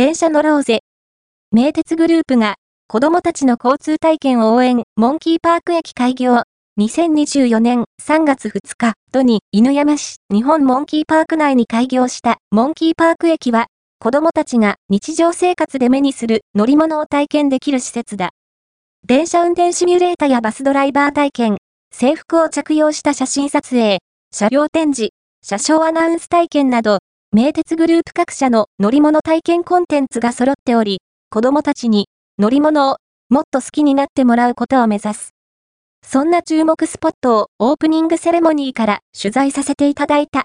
電車乗ろうぜ。名鉄グループが、子供たちの交通体験を応援、モンキーパーク駅開業。2024年3月2日、都に犬山市、日本モンキーパーク内に開業したモンキーパーク駅は、子供たちが日常生活で目にする乗り物を体験できる施設だ。電車運転シミュレータやバスドライバー体験、制服を着用した写真撮影、車両展示、車掌アナウンス体験など、名鉄グループ各社の乗り物体験コンテンツが揃っており、子供たちに乗り物をもっと好きになってもらうことを目指す。そんな注目スポットをオープニングセレモニーから取材させていただいた。